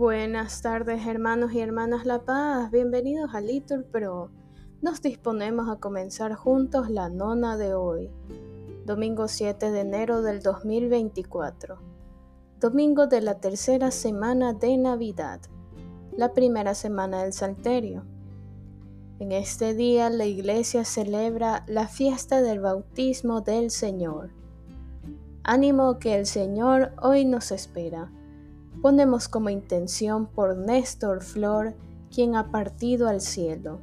Buenas tardes hermanos y hermanas La Paz, bienvenidos a Little Pro. Nos disponemos a comenzar juntos la nona de hoy, domingo 7 de enero del 2024, domingo de la tercera semana de Navidad, la primera semana del Salterio. En este día la iglesia celebra la fiesta del bautismo del Señor. Ánimo que el Señor hoy nos espera. Ponemos como intención por Néstor Flor, quien ha partido al cielo.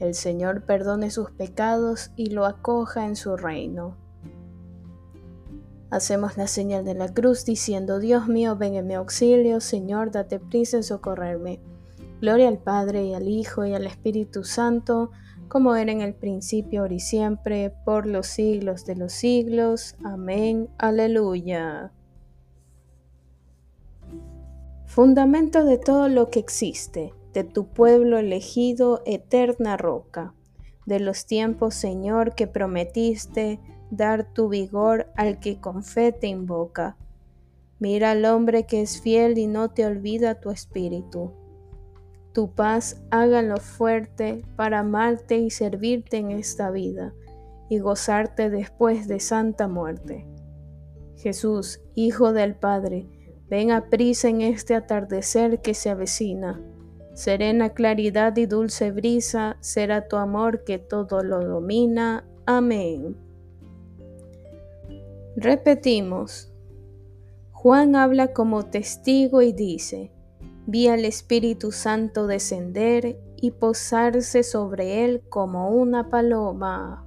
El Señor perdone sus pecados y lo acoja en su reino. Hacemos la señal de la cruz diciendo, Dios mío, ven en mi auxilio, Señor, date prisa en socorrerme. Gloria al Padre y al Hijo y al Espíritu Santo, como era en el principio, ahora y siempre, por los siglos de los siglos. Amén. Aleluya. Fundamento de todo lo que existe, de tu pueblo elegido, eterna roca. De los tiempos, Señor, que prometiste dar tu vigor al que con fe te invoca. Mira al hombre que es fiel y no te olvida tu espíritu. Tu paz hágalo fuerte para amarte y servirte en esta vida y gozarte después de santa muerte. Jesús, Hijo del Padre, Ven a prisa en este atardecer que se avecina. Serena claridad y dulce brisa será tu amor que todo lo domina. Amén. Repetimos. Juan habla como testigo y dice, vi al Espíritu Santo descender y posarse sobre él como una paloma.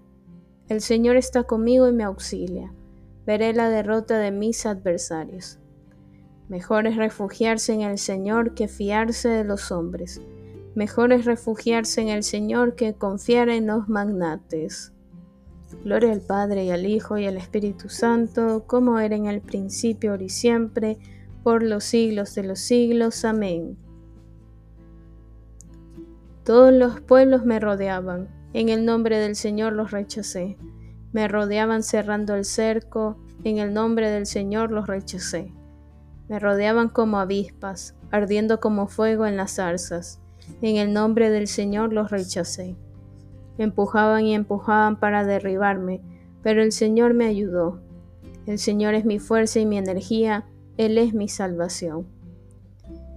El Señor está conmigo y me auxilia. Veré la derrota de mis adversarios. Mejor es refugiarse en el Señor que fiarse de los hombres. Mejor es refugiarse en el Señor que confiar en los magnates. Gloria al Padre y al Hijo y al Espíritu Santo, como era en el principio, ahora y siempre, por los siglos de los siglos. Amén. Todos los pueblos me rodeaban en el nombre del Señor los rechacé. Me rodeaban cerrando el cerco, en el nombre del Señor los rechacé. Me rodeaban como avispas, ardiendo como fuego en las zarzas. En el nombre del Señor los rechacé. Empujaban y empujaban para derribarme, pero el Señor me ayudó. El Señor es mi fuerza y mi energía, Él es mi salvación.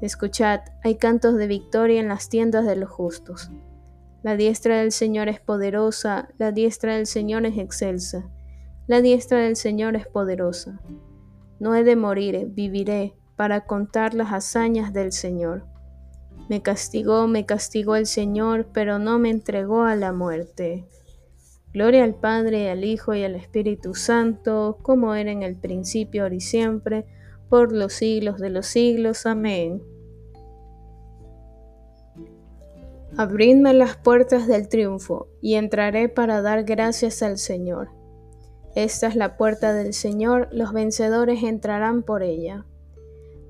Escuchad, hay cantos de victoria en las tiendas de los justos. La diestra del Señor es poderosa, la diestra del Señor es excelsa, la diestra del Señor es poderosa. No he de morir, viviré para contar las hazañas del Señor. Me castigó, me castigó el Señor, pero no me entregó a la muerte. Gloria al Padre, al Hijo y al Espíritu Santo, como era en el principio, ahora y siempre, por los siglos de los siglos. Amén. Abridme las puertas del triunfo, y entraré para dar gracias al Señor. Esta es la puerta del Señor, los vencedores entrarán por ella.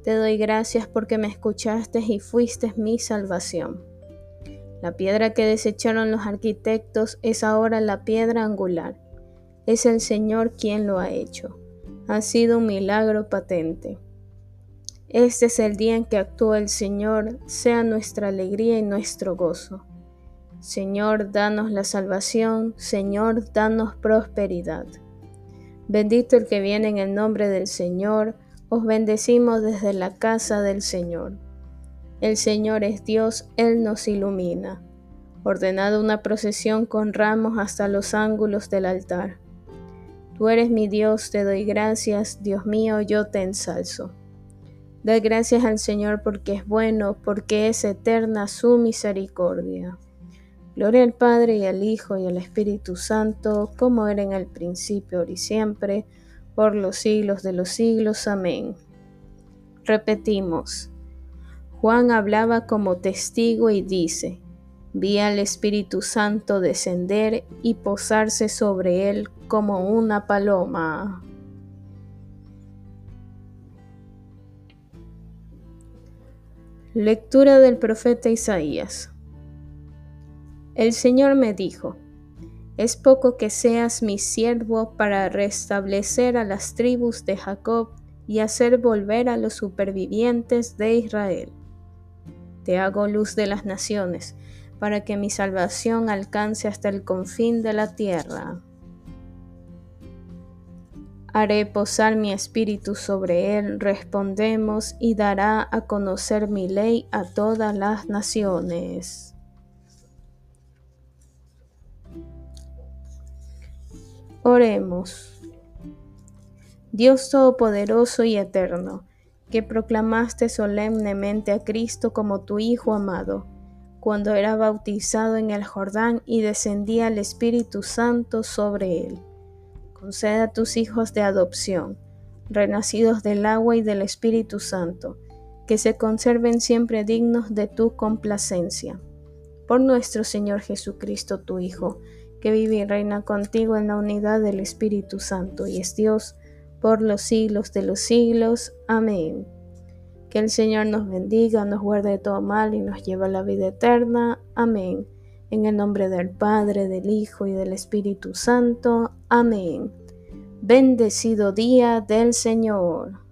Te doy gracias porque me escuchaste y fuiste mi salvación. La piedra que desecharon los arquitectos es ahora la piedra angular. Es el Señor quien lo ha hecho. Ha sido un milagro patente. Este es el día en que actúa el Señor, sea nuestra alegría y nuestro gozo. Señor, danos la salvación, Señor, danos prosperidad. Bendito el que viene en el nombre del Señor, os bendecimos desde la casa del Señor. El Señor es Dios, Él nos ilumina. Ordenado una procesión con ramos hasta los ángulos del altar. Tú eres mi Dios, te doy gracias, Dios mío, yo te ensalzo. Dad gracias al Señor porque es bueno, porque es eterna su misericordia. Gloria al Padre y al Hijo y al Espíritu Santo, como era en el principio, ahora y siempre, por los siglos de los siglos. Amén. Repetimos. Juan hablaba como testigo y dice, vi al Espíritu Santo descender y posarse sobre él como una paloma. Lectura del profeta Isaías. El Señor me dijo, es poco que seas mi siervo para restablecer a las tribus de Jacob y hacer volver a los supervivientes de Israel. Te hago luz de las naciones, para que mi salvación alcance hasta el confín de la tierra. Haré posar mi espíritu sobre él, respondemos, y dará a conocer mi ley a todas las naciones. Oremos. Dios Todopoderoso y Eterno, que proclamaste solemnemente a Cristo como tu Hijo amado, cuando era bautizado en el Jordán y descendía el Espíritu Santo sobre él. Conceda a tus hijos de adopción, renacidos del agua y del Espíritu Santo, que se conserven siempre dignos de tu complacencia. Por nuestro Señor Jesucristo, tu Hijo, que vive y reina contigo en la unidad del Espíritu Santo y es Dios por los siglos de los siglos. Amén. Que el Señor nos bendiga, nos guarde de todo mal y nos lleve a la vida eterna. Amén. En el nombre del Padre, del Hijo y del Espíritu Santo. Amén. Bendecido día del Señor.